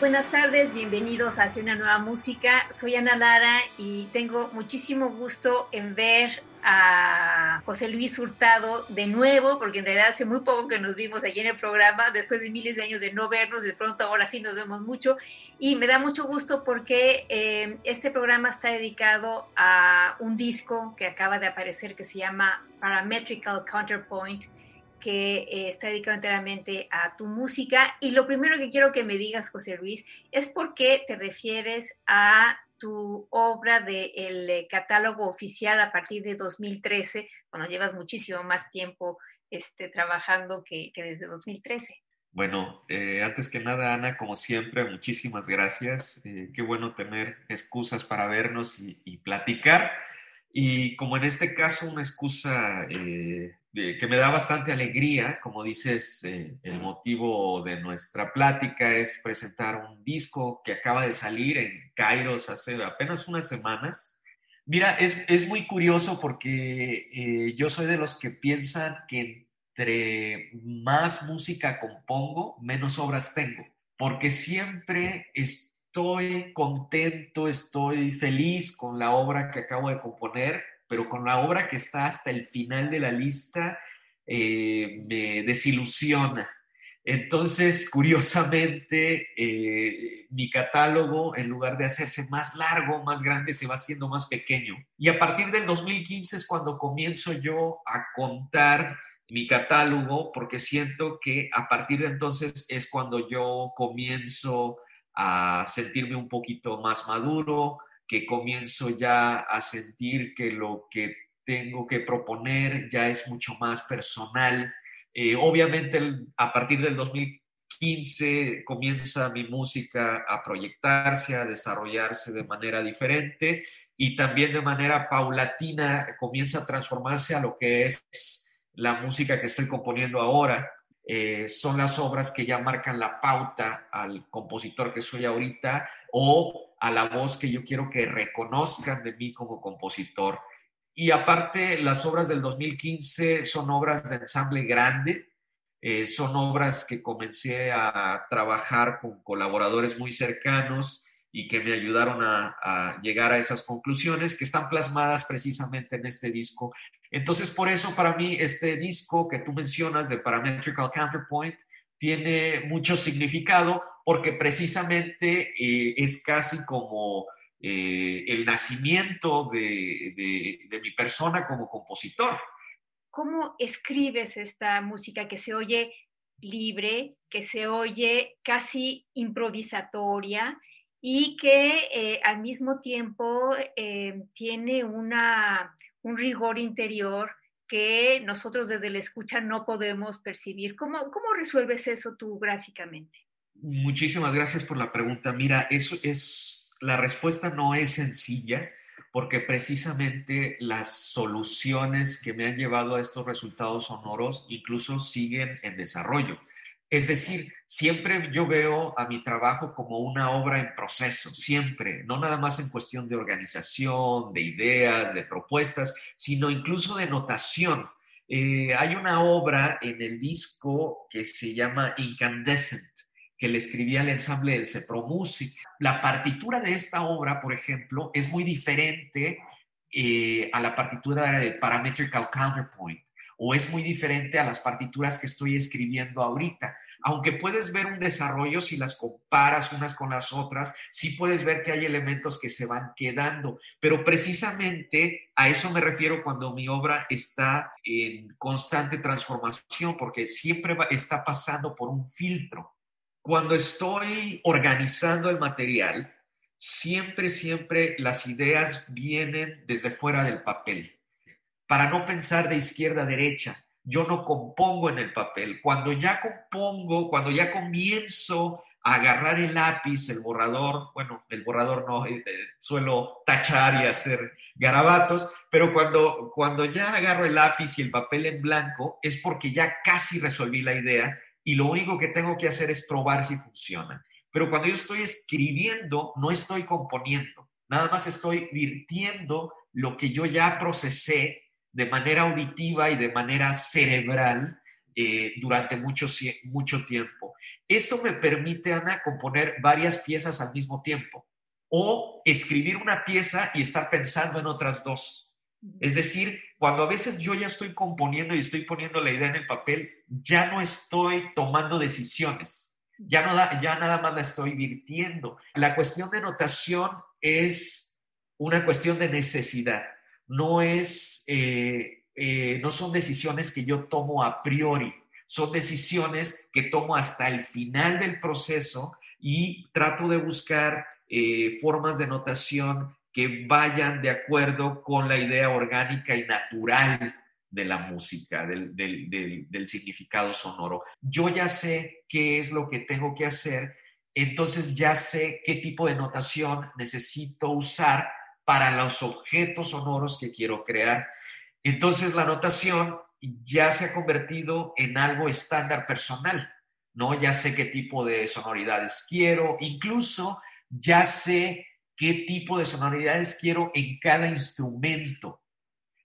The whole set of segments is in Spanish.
Buenas tardes, bienvenidos a Hacia una nueva música. Soy Ana Lara y tengo muchísimo gusto en ver a José Luis Hurtado de nuevo, porque en realidad hace muy poco que nos vimos allí en el programa, después de miles de años de no vernos, de pronto ahora sí nos vemos mucho y me da mucho gusto porque eh, este programa está dedicado a un disco que acaba de aparecer que se llama Parametrical Counterpoint que eh, está dedicado enteramente a tu música. Y lo primero que quiero que me digas, José Luis, es por qué te refieres a tu obra del eh, catálogo oficial a partir de 2013, cuando llevas muchísimo más tiempo este, trabajando que, desde 2013. Bueno, eh, antes que nada, Ana, como siempre, muchísimas gracias. qué bueno tener excusas para vernos y, platicar. Y como en este caso, una excusa que me da bastante alegría, como dices, eh, el motivo de nuestra plática es presentar un disco que acaba de salir en Kairos hace apenas unas semanas. Mira, es, es muy curioso porque eh, yo soy de los que piensan que entre más música compongo, menos obras tengo, porque siempre estoy contento, estoy feliz con la obra que acabo de componer, pero con la obra que está hasta el final de la lista eh, me desilusiona. Entonces, curiosamente, eh, mi catálogo, en lugar de hacerse más largo, más grande, se va haciendo más pequeño. Y a partir del 2015 es cuando comienzo yo a contar mi catálogo, porque siento que a partir de entonces es cuando yo comienzo a sentirme un poquito más maduro, que comienzo ya a sentir que lo que tengo que proponer ya es mucho más personal. Eh, obviamente a partir del 2015 comienza mi música a proyectarse, a desarrollarse de manera diferente y también de manera paulatina comienza a transformarse a lo que es la música que estoy componiendo ahora. Eh, son las obras que ya marcan la pauta al compositor que soy ahorita o a la voz que yo quiero que reconozcan de mí como compositor. Y aparte, las obras del 2015 son obras de ensamble grande, eh, son obras que comencé a trabajar con colaboradores muy cercanos y que me ayudaron a, llegar a esas conclusiones que están plasmadas precisamente en este disco. Entonces, por eso para mí este disco que tú mencionas de Parametrical Counterpoint tiene mucho significado porque precisamente eh, es casi como eh, el nacimiento de, de mi persona como compositor. ¿Cómo escribes esta música que se oye libre, que se oye casi improvisatoria? y que eh, al mismo tiempo eh, tiene una, un rigor interior que nosotros desde la escucha no podemos percibir. ¿Cómo, cómo resuelves eso tú gráficamente? Muchísimas gracias por la pregunta. Mira, eso es, la respuesta no es sencilla porque precisamente las soluciones que me han llevado a estos resultados sonoros incluso siguen en desarrollo. Es decir, siempre yo veo a mi trabajo como una obra en proceso, siempre, no nada más en cuestión de organización, de ideas, de propuestas, sino incluso de notación. Eh, hay una obra en el disco que se llama Incandescent, que le escribí al ensamble del Cepro Music. La partitura de esta obra, por ejemplo, es muy diferente eh, a la partitura de Parametrical Counterpoint o es muy diferente a las partituras que estoy escribiendo ahorita, aunque puedes ver un desarrollo si las comparas unas con las otras, sí puedes ver que hay elementos que se van quedando, pero precisamente a eso me refiero cuando mi obra está en constante transformación, porque siempre está pasando por un filtro. Cuando estoy organizando el material, siempre, siempre las ideas vienen desde fuera del papel, para no pensar de izquierda a derecha. Yo no compongo en el papel. Cuando ya compongo, cuando ya comienzo a agarrar el lápiz, el borrador, bueno, el borrador no, eh, eh, suelo tachar y hacer garabatos, pero cuando, cuando ya agarro el lápiz y el papel en blanco es porque ya casi resolví la idea y lo único que tengo que hacer es probar si funciona. Pero cuando yo estoy escribiendo, no estoy componiendo, nada más estoy virtiendo lo que yo ya procesé de manera auditiva y de manera cerebral eh, durante mucho, mucho tiempo. Esto me permite, Ana, componer varias piezas al mismo tiempo o escribir una pieza y estar pensando en otras dos. Es decir, cuando a veces yo ya estoy componiendo y estoy poniendo la idea en el papel, ya no estoy tomando decisiones ya, no ya nada más la estoy virtiendo. La cuestión de notación es una cuestión de necesidad, no es, eh, eh, no son decisiones que yo tomo a priori, son decisiones que tomo hasta el final del proceso y trato de buscar eh, formas de notación que vayan de acuerdo con la idea orgánica y natural de la música, del, del, significado sonoro. Yo ya sé qué es lo que tengo que hacer, entonces ya sé qué tipo de notación necesito usar para los objetos sonoros que quiero crear. Entonces la notación ya se ha convertido en algo estándar personal, ¿no? Ya sé qué tipo de sonoridades quiero, incluso ya sé qué tipo de sonoridades quiero en cada instrumento.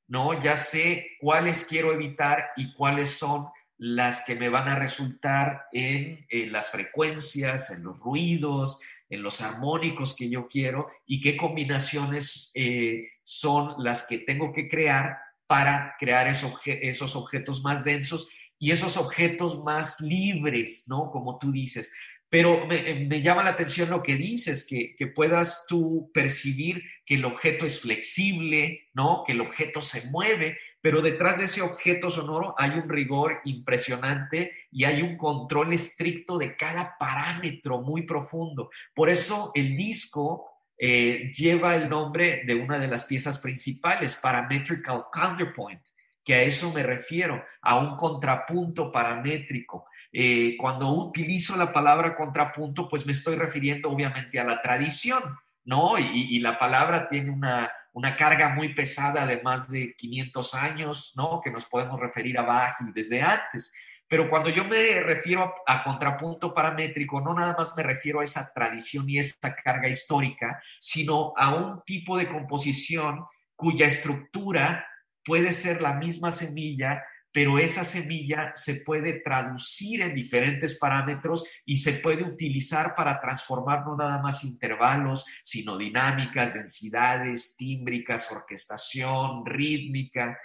¿no? Ya sé cuáles quiero evitar y cuáles son las que me van a resultar en, las frecuencias, en los ruidos, en los armónicos que yo quiero y qué combinaciones eh, son las que tengo que crear para crear esos, esos objetos más densos y esos objetos más libres, ¿no? Como tú dices. Pero me, me, llama la atención lo que dices, que, que, puedas tú percibir que el objeto es flexible, ¿no? Que el objeto se mueve, pero detrás de ese objeto sonoro hay un rigor impresionante y hay un control estricto de cada parámetro muy profundo. Por eso el disco eh, lleva el nombre de una de las piezas principales, Parametrical Counterpoint, que a eso me refiero, a un contrapunto paramétrico. Eh, cuando utilizo la palabra contrapunto, pues me estoy refiriendo obviamente a la tradición, ¿no? Y, la palabra tiene una, una, carga muy pesada de más de 500 años, ¿no? Que nos podemos referir a y desde antes. Pero cuando yo me refiero a, contrapunto paramétrico, no nada más me refiero a esa tradición y esa carga histórica, sino a un tipo de composición cuya estructura puede ser la misma semilla pero esa semilla se puede traducir en diferentes parámetros y se puede utilizar para transformar no nada más intervalos, sino dinámicas, densidades, tímbricas, orquestación, rítmica.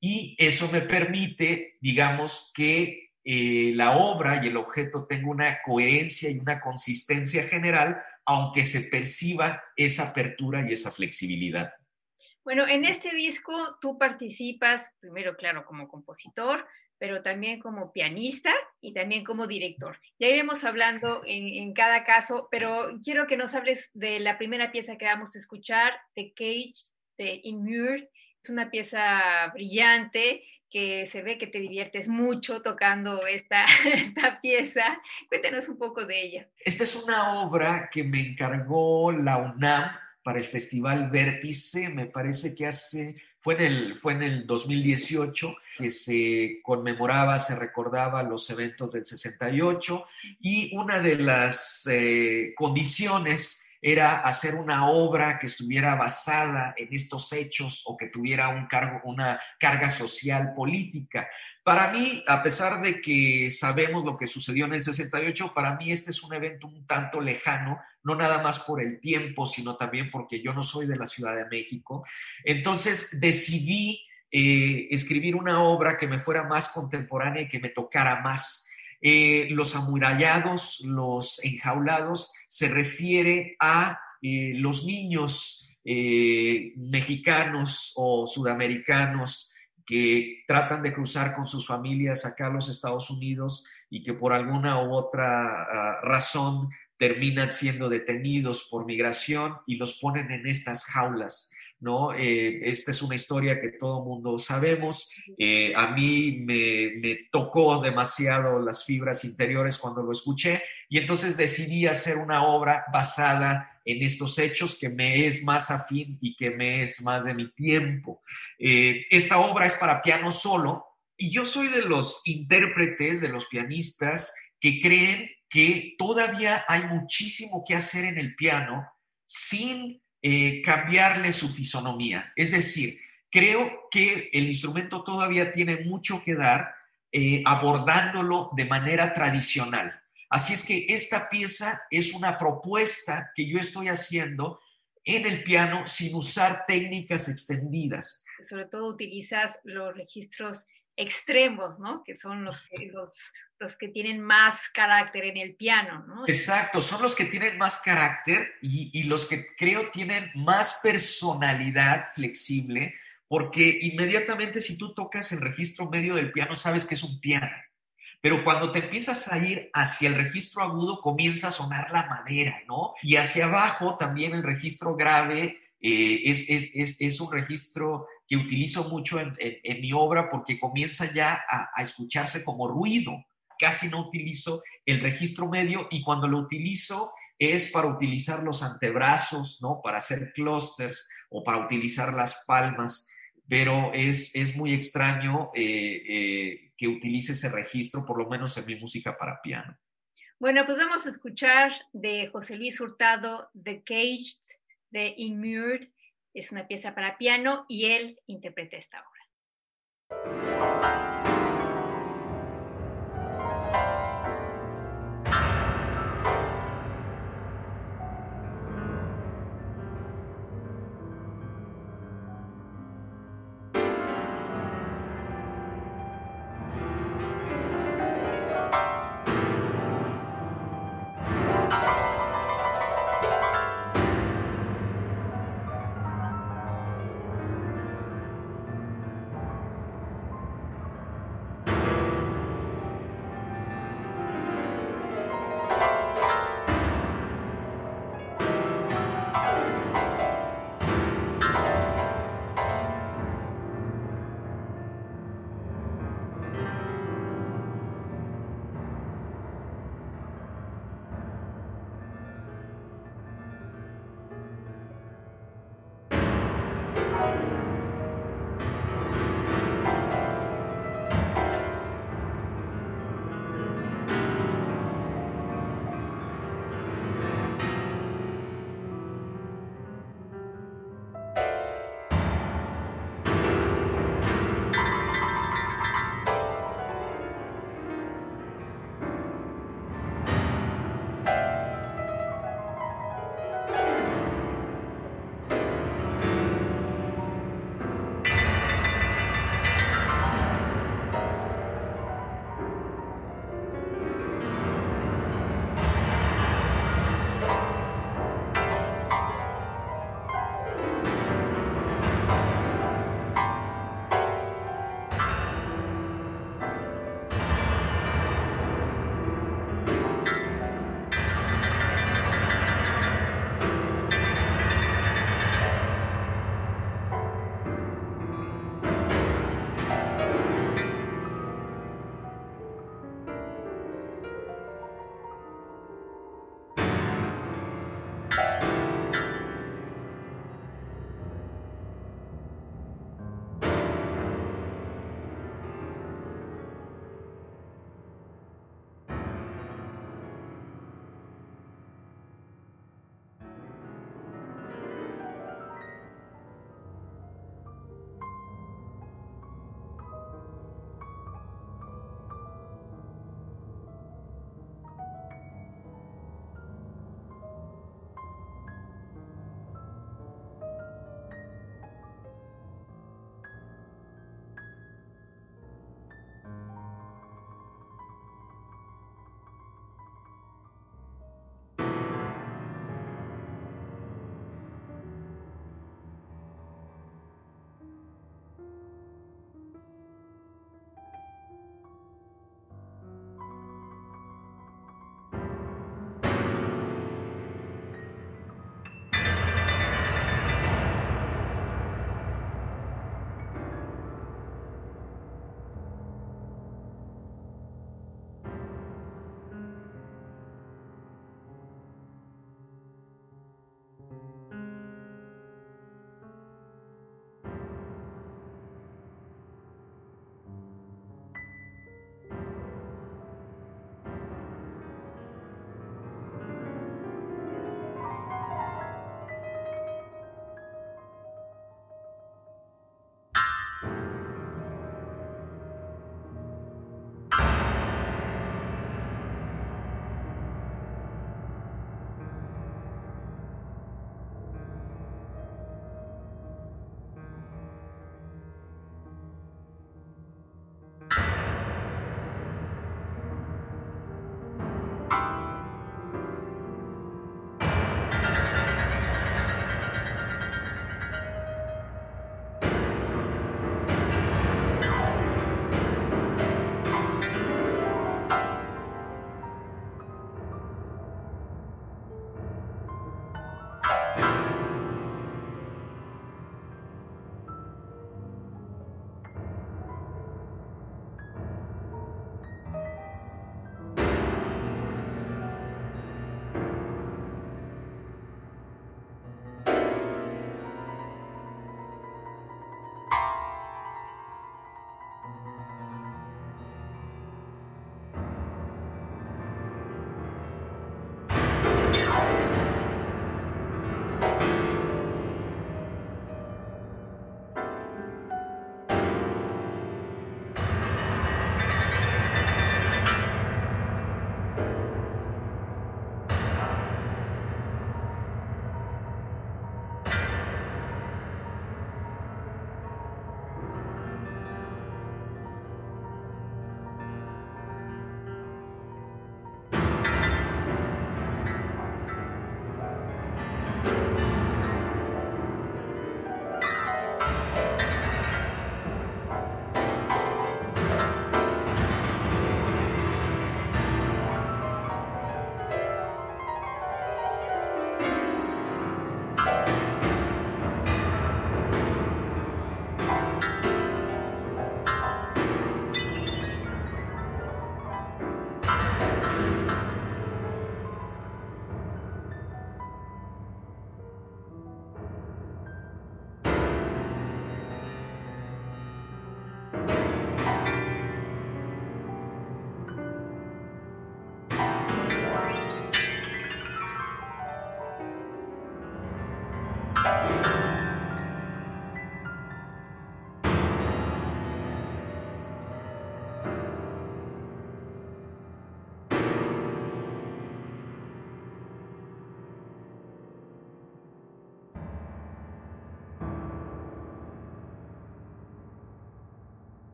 Y eso me permite, digamos, que eh, la obra y el objeto tenga una coherencia y una consistencia general, aunque se perciba esa apertura y esa flexibilidad. Bueno, en este disco tú participas, primero, claro, como compositor, pero también como pianista y también como director. Ya iremos hablando en, cada caso, pero quiero que nos hables de la primera pieza que vamos a escuchar, The Cage de Inmured. Es una pieza brillante que se ve que te diviertes mucho tocando esta, esta pieza. Cuéntanos un poco de ella. Esta es una obra que me encargó la UNAM para el Festival Vértice, me parece que hace, fue en el, fue en el 2018 que se conmemoraba, se recordaba los eventos del 68 y una de las eh, condiciones era hacer una obra que estuviera basada en estos hechos o que tuviera un cargo, una carga social política. Para mí, a pesar de que sabemos lo que sucedió en el 68, para mí este es un evento un tanto lejano, no nada más por el tiempo, sino también porque yo no soy de la Ciudad de México. Entonces decidí eh, escribir una obra que me fuera más contemporánea y que me tocara más. Eh, los amurallados, los enjaulados, se refiere a eh, los niños eh, mexicanos o sudamericanos que tratan de cruzar con sus familias acá a los Estados Unidos y que por alguna u otra ah, razón terminan siendo detenidos por migración y los ponen en estas jaulas. ¿No? Eh, esta es una historia que todo mundo sabemos. Eh, a mí me, me, tocó demasiado las fibras interiores cuando lo escuché y entonces decidí hacer una obra basada en estos hechos que me es más afín y que me es más de mi tiempo. Eh, esta obra es para piano solo y yo soy de los intérpretes, de los pianistas que creen que todavía hay muchísimo que hacer en el piano sin eh, cambiarle su fisonomía. Es decir, creo que el instrumento todavía tiene mucho que dar eh, abordándolo de manera tradicional. Así es que esta pieza es una propuesta que yo estoy haciendo en el piano sin usar técnicas extendidas. Sobre todo utilizas los registros extremos, ¿no? Que son los que, los, los que tienen más carácter en el piano, ¿no? Exacto, son los que tienen más carácter y, y los que creo tienen más personalidad flexible, porque inmediatamente si tú tocas el registro medio del piano, sabes que es un piano. Pero cuando te empiezas a ir hacia el registro agudo, comienza a sonar la madera, ¿no? Y hacia abajo también el registro grave eh, es, es, es, es, un registro que utilizo mucho en, en, mi obra porque comienza ya a, a, escucharse como ruido. Casi no utilizo el registro medio y cuando lo utilizo es para utilizar los antebrazos, ¿no? Para hacer clusters o para utilizar las palmas, pero es, es muy extraño eh, eh, que utilice ese registro, por lo menos en mi música para piano. Bueno, pues vamos a escuchar de José Luis Hurtado, The Caged, de Immured. Es una pieza para piano y él interpreta esta obra.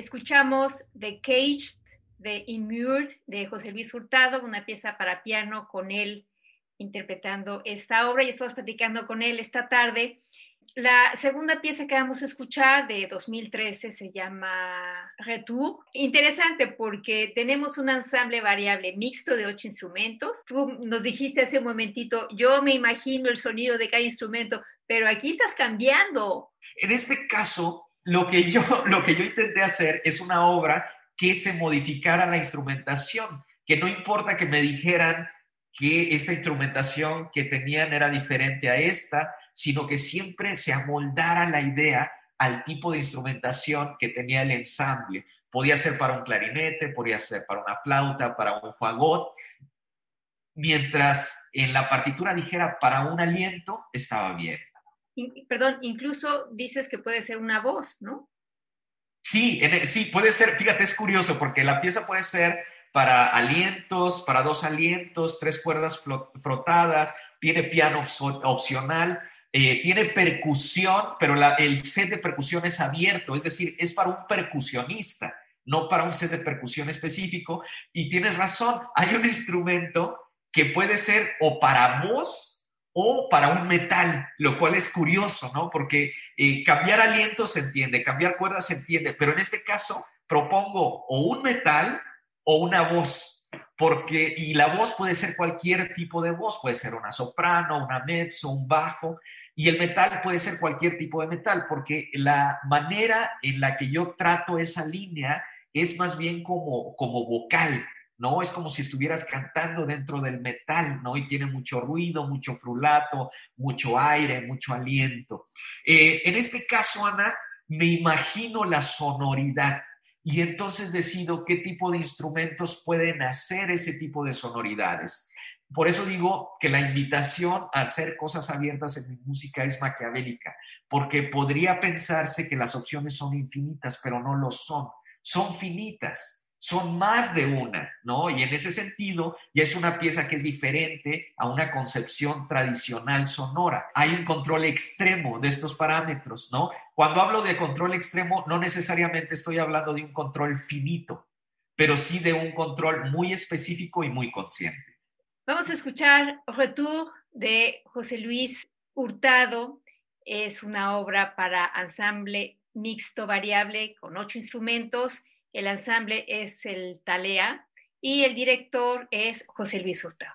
Escuchamos The Caged de Immured de José Luis Hurtado, una pieza para piano con él interpretando esta obra y estamos platicando con él esta tarde. La segunda pieza que vamos a escuchar de 2013 se llama Retour. Interesante porque tenemos un ensamble variable mixto de ocho instrumentos. Tú nos dijiste hace un momentito, yo me imagino el sonido de cada instrumento, pero aquí estás cambiando. En este caso, lo que yo, lo que yo intenté hacer es una obra que se modificara la instrumentación, que no importa que me dijeran que esta instrumentación que tenían era diferente a esta, sino que siempre se amoldara la idea al tipo de instrumentación que tenía el ensamble. Podía ser para un clarinete, podía ser para una flauta, para un fagot, mientras en la partitura dijera para un aliento, estaba bien. Perdón, incluso dices que puede ser una voz, ¿no? Sí, e, sí, puede ser, fíjate, es curioso porque la pieza puede ser para alientos, para dos alientos, tres cuerdas frotadas, tiene piano opcional, eh, tiene percusión, pero el set de percusión es abierto, es decir, es para un percusionista, no para un set de percusión específico. Y tienes razón, hay un instrumento que puede ser o para voz o para un metal, lo cual es curioso, ¿no? Porque eh, cambiar aliento se entiende, cambiar cuerdas se entiende, pero en este caso propongo o un metal o una voz, porque, y la voz puede ser cualquier tipo de voz, puede ser una soprano, una mezzo, un bajo, y el metal puede ser cualquier tipo de metal, porque la manera en la que yo trato esa línea es más bien como, como vocal, ¿no? Es como si estuvieras cantando dentro del metal, ¿no? Y tiene mucho ruido, mucho frulato, mucho aire, mucho aliento. Eh, en este caso, Ana, me imagino la sonoridad y entonces decido qué tipo de instrumentos pueden hacer ese tipo de sonoridades. Por eso digo que la invitación a hacer cosas abiertas en mi música es maquiavélica, porque podría pensarse que las opciones son infinitas, pero no lo son. Son finitas, son más de una, ¿no? Y en ese sentido ya es una pieza que es diferente a una concepción tradicional sonora. Hay un control extremo de estos parámetros, ¿no? Cuando hablo de control extremo, no necesariamente estoy hablando de un control finito, pero sí de un control muy específico y muy consciente. Vamos a escuchar Retour de José Luis Hurtado. Es una obra para ensamble mixto variable con ocho instrumentos. El ensamble es el Talea y el director es José Luis Hurtado.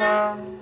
Um...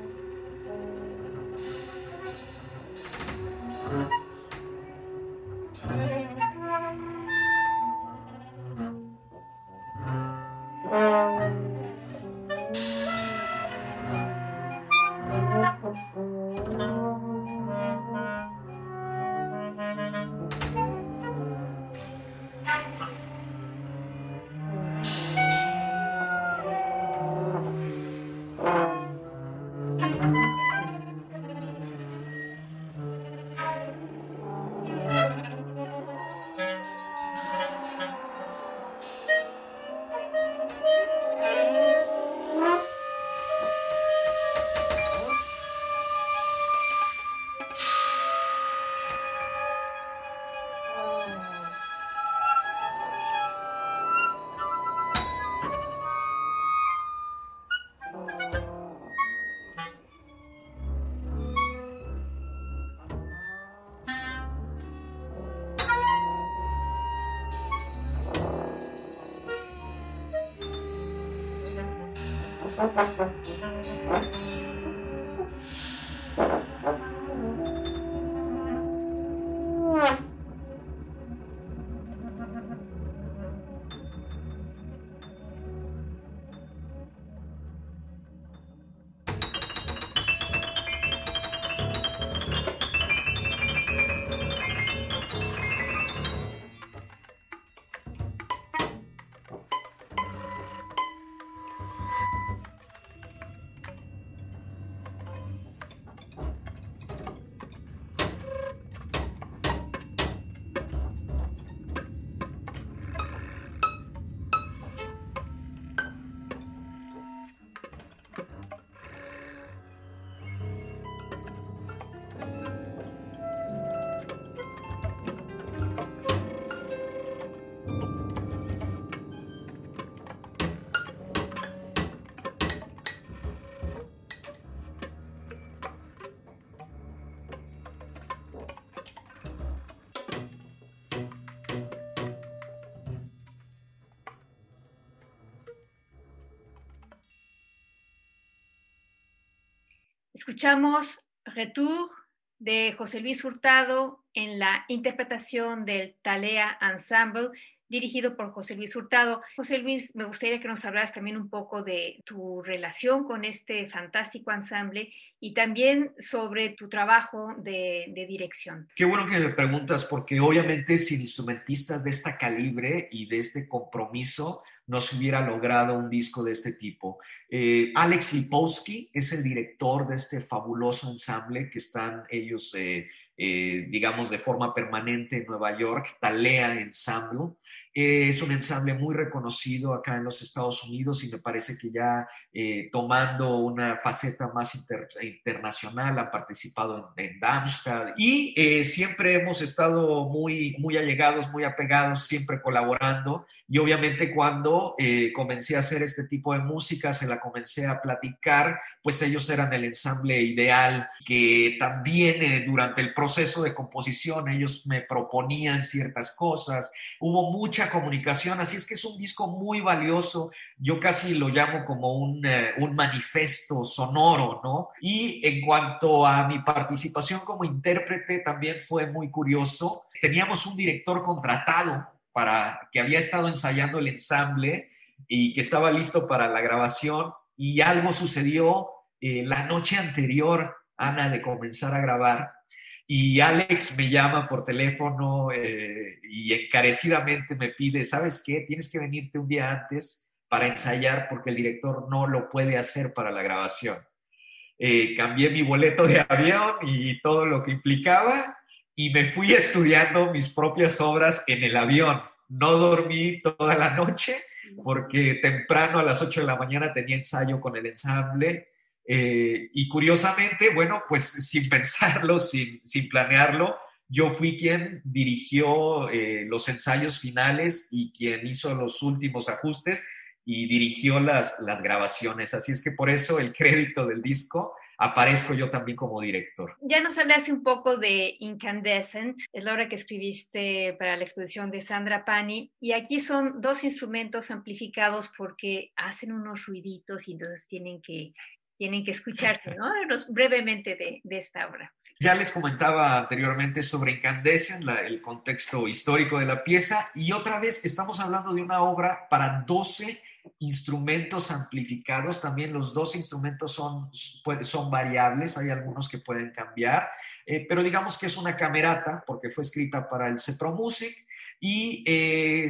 Thank. Escuchamos Retour de José Luis Hurtado en la interpretación del Talea Ensemble dirigido por José Luis Hurtado. José Luis, me gustaría que nos hablaras también un poco de tu relación con este fantástico ensamble y también sobre tu trabajo de, dirección. Qué bueno que me preguntas, porque obviamente sin instrumentistas de esta calibre y de este compromiso, no se hubiera logrado un disco de este tipo. Eh, Alex Lipowski es el director de este fabuloso ensamble que están ellos, eh, eh, digamos, de forma permanente en Nueva York, Talea Ensemble. Es un ensamble muy reconocido acá en los Estados Unidos y me parece que ya tomando una faceta más internacional, han participado en, en Darmstadt y siempre hemos estado muy, muy allegados, muy apegados, siempre colaborando. Y obviamente cuando eh, comencé a hacer este tipo de música, se la comencé a platicar, pues ellos eran el ensamble ideal, que también eh, durante el proceso de composición ellos me proponían ciertas cosas, hubo mucha comunicación, así es que es un disco muy valioso, yo casi lo llamo como un, eh, un manifesto sonoro, ¿no? Y en cuanto a mi participación como intérprete, también fue muy curioso. Teníamos un director contratado para que había estado ensayando el ensamble y que estaba listo para la grabación y algo sucedió eh, la noche anterior Ana, de comenzar a grabar. Y Alex me llama por teléfono eh, y encarecidamente me pide, ¿sabes qué? Tienes que venirte un día antes para ensayar porque el director no lo puede hacer para la grabación. Eh, cambié mi boleto de avión y todo lo que implicaba y me fui estudiando mis propias obras en el avión. No dormí toda la noche porque temprano a las 8 de la mañana tenía ensayo con el ensamble eh, y curiosamente, bueno, pues sin pensarlo, sin, sin planearlo, yo fui quien dirigió eh, los ensayos finales y quien hizo los últimos ajustes y dirigió las, las grabaciones. Así es que por eso el crédito del disco aparezco yo también como director. Ya nos hablaste un poco de Incandescent, es la obra que escribiste para la exposición de Sandra Pani, y aquí son dos instrumentos amplificados porque hacen unos ruiditos y entonces tienen que tienen que escucharse, ¿no? brevemente de, de, esta obra. Ya les comentaba anteriormente sobre Incandescent, el contexto histórico de la pieza, y otra vez estamos hablando de una obra para 12 instrumentos amplificados. También los dos instrumentos son, son variables, hay algunos que pueden cambiar, eh, pero digamos que es una camerata porque fue escrita para el Cepro Music y eh,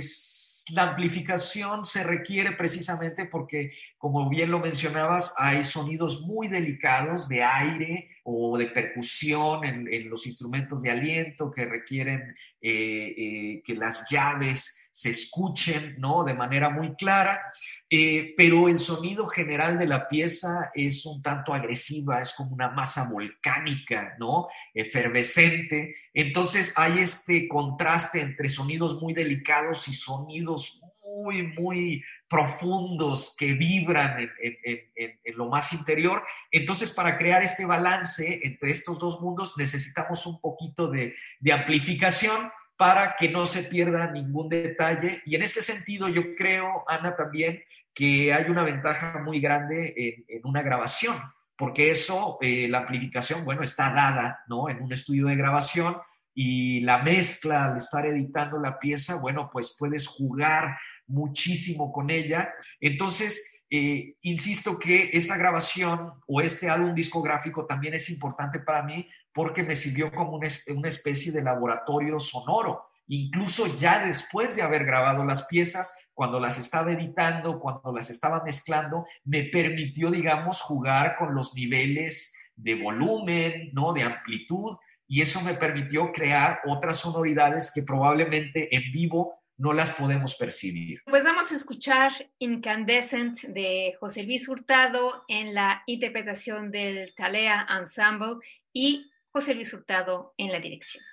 la amplificación se requiere precisamente porque, como bien lo mencionabas, hay sonidos muy delicados de aire o de percusión en, los instrumentos de aliento que requieren eh, eh, que las llaves se escuchen ¿no? de manera muy clara, eh, pero el sonido general de la pieza es un tanto agresiva, es como una masa volcánica, ¿no? efervescente. Entonces hay este contraste entre sonidos muy delicados y sonidos muy, muy profundos que vibran en, lo más interior. Entonces, para crear este balance entre estos dos mundos necesitamos un poquito de, de amplificación para que no se pierda ningún detalle. Y en este sentido, yo creo, Ana, también que hay una ventaja muy grande en, una grabación, porque eso, eh, la amplificación, bueno, está dada, ¿no? En un estudio de grabación y la mezcla, al estar editando la pieza, bueno, pues puedes jugar muchísimo con ella. Entonces, eh, insisto que esta grabación o este álbum discográfico también es importante para mí porque me sirvió como una, especie de laboratorio sonoro. Incluso ya después de haber grabado las piezas, cuando las estaba editando, cuando las estaba mezclando, me permitió, digamos, jugar con los niveles de volumen, ¿no? De amplitud, y eso me permitió crear otras sonoridades que probablemente en vivo no las podemos percibir. Pues vamos a escuchar Incandescent de José Luis Hurtado en la interpretación del Talea Ensemble y José Luis Hurtado en la dirección.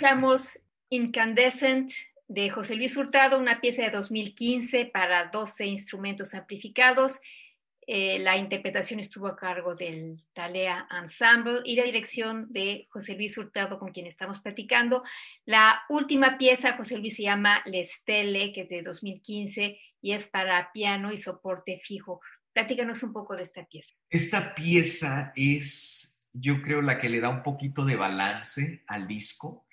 Escuchamos Incandescent de José Luis Hurtado, una pieza de 2015 para 12 instrumentos amplificados. Eh, la interpretación estuvo a cargo del Talea Ensemble y la dirección de José Luis Hurtado, con quien estamos platicando. La última pieza, José Luis, se llama L'Estelle, que es de 2015 y es para piano y soporte fijo. Platícanos un poco de esta pieza. Esta pieza es yo creo la que le da un poquito de balance al disco.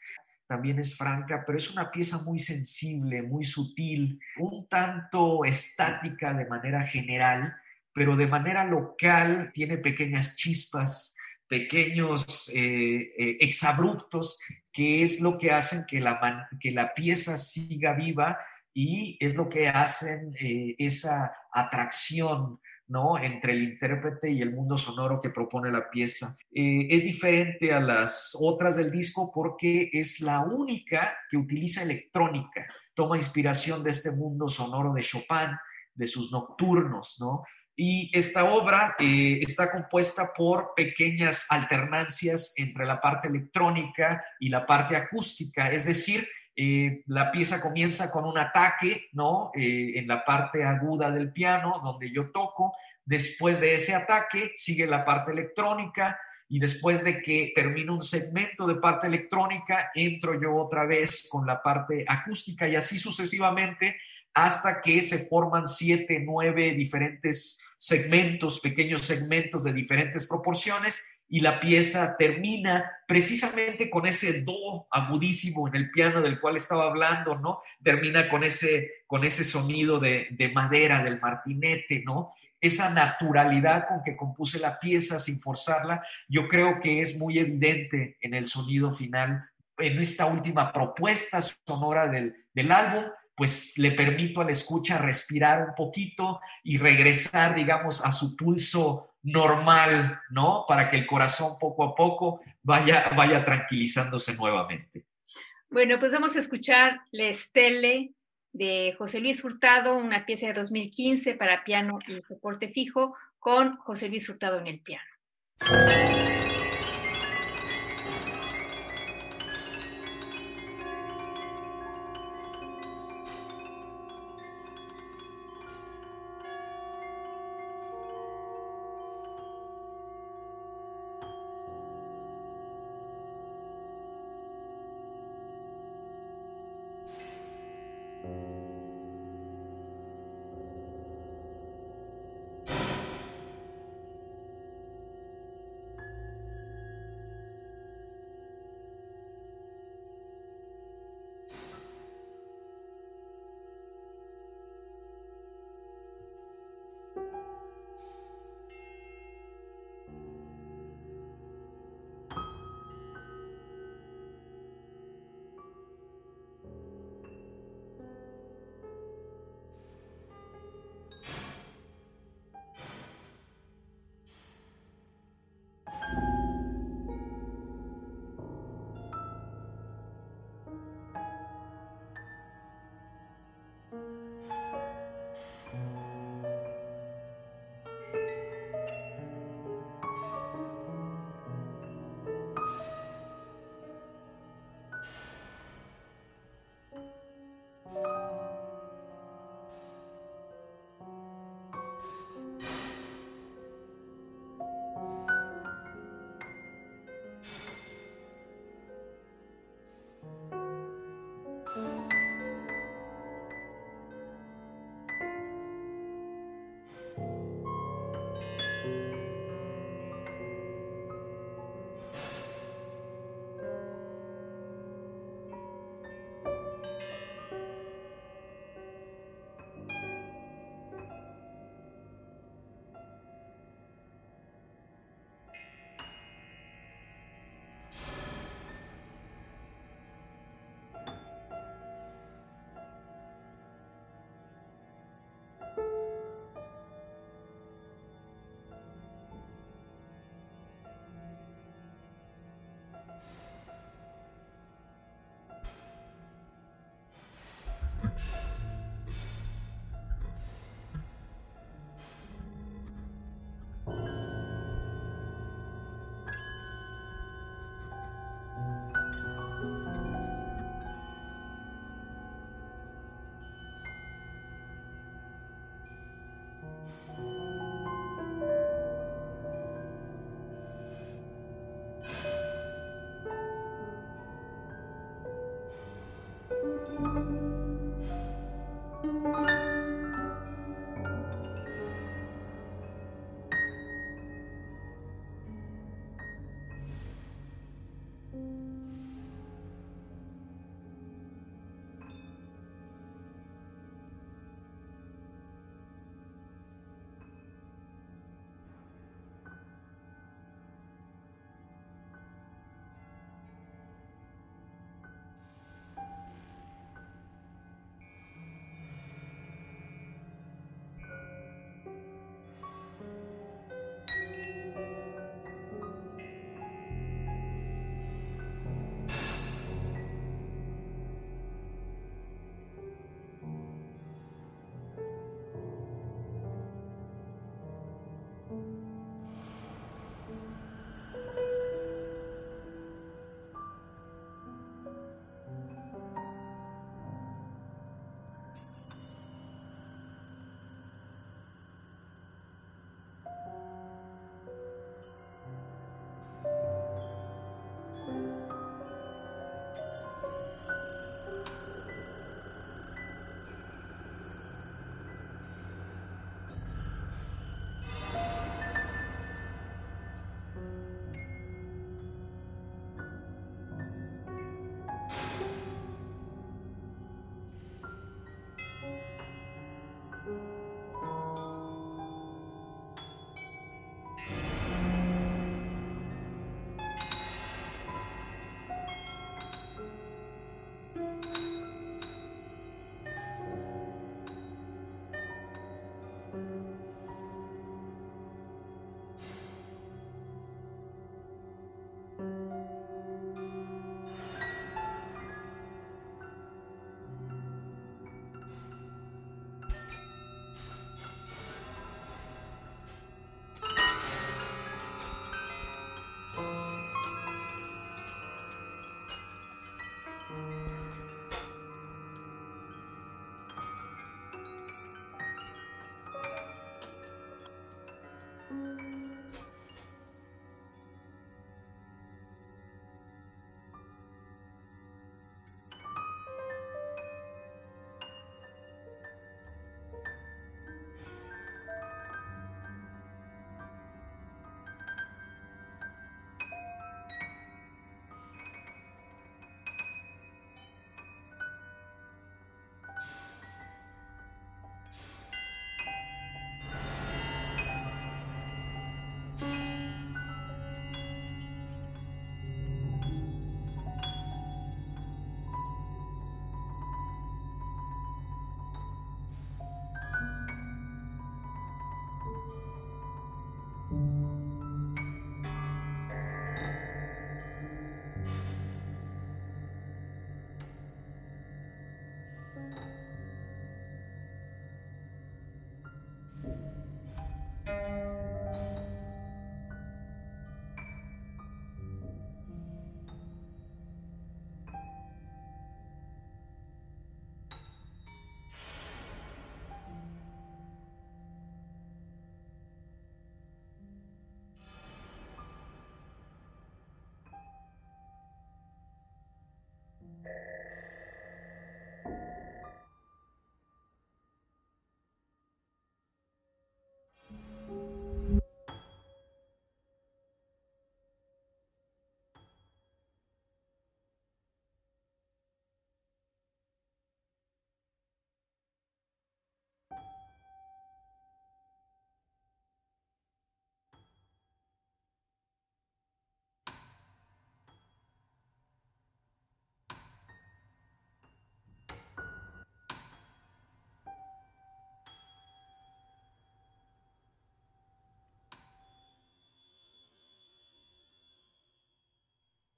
También es franca, pero es una pieza muy sensible, muy sutil, un tanto estática de manera general, pero de manera local tiene pequeñas chispas, pequeños eh, eh, exabruptos, que es lo que hacen que la, que la pieza siga viva y es lo que hacen eh, esa atracción ¿no? entre el intérprete y el mundo sonoro que propone la pieza. Eh, es diferente a las otras del disco porque es la única que utiliza electrónica, toma inspiración de este mundo sonoro de Chopin, de sus nocturnos, ¿no? Y esta obra eh, está compuesta por pequeñas alternancias entre la parte electrónica y la parte acústica, es decir, eh, la pieza comienza con un ataque, ¿no? Eh, en la parte aguda del piano, donde yo toco. Después de ese ataque sigue la parte electrónica y después de que termino un segmento de parte electrónica, entro yo otra vez con la parte acústica y así sucesivamente hasta que se forman siete, nueve diferentes segmentos, pequeños segmentos de diferentes proporciones y la pieza termina precisamente con ese do agudísimo en el piano del cual estaba hablando, ¿no? Termina con ese, con ese sonido de, de madera, del martinete, ¿no? Esa naturalidad con que compuse la pieza sin forzarla, yo creo que es muy evidente en el sonido final, en esta última propuesta sonora del, del álbum, pues le permito a la escucha respirar un poquito y regresar, digamos, a su pulso normal, ¿no? Para que el corazón poco a poco vaya, vaya tranquilizándose nuevamente. Bueno, pues vamos a escuchar La Estelle de José Luis Hurtado, una pieza de 2015 para piano y soporte fijo, con José Luis Hurtado en el piano.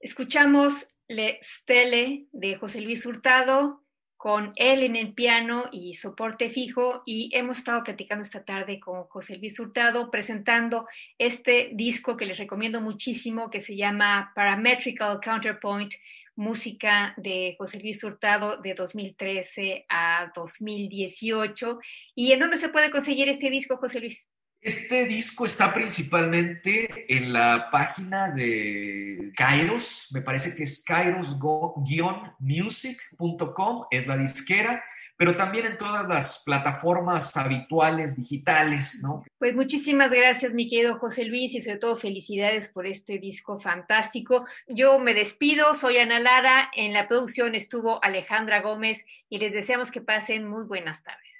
Escuchamos Le Stelle de José Luis Hurtado, con él en el piano y soporte fijo y hemos estado platicando esta tarde con José Luis Hurtado presentando este disco que les recomiendo muchísimo que se llama Parametrical Counterpoint, música de José Luis Hurtado de 2013 a 2018. ¿Y en dónde se puede conseguir este disco, José Luis? Este disco está principalmente en la página de Kairos, me parece que es kairos-music.com, es la disquera, pero también en todas las plataformas habituales digitales, ¿no? Pues muchísimas gracias, mi querido José Luis, y sobre todo felicidades por este disco fantástico. Yo me despido, soy Ana Lara, en la producción estuvo Alejandra Gómez y les deseamos que pasen muy buenas tardes.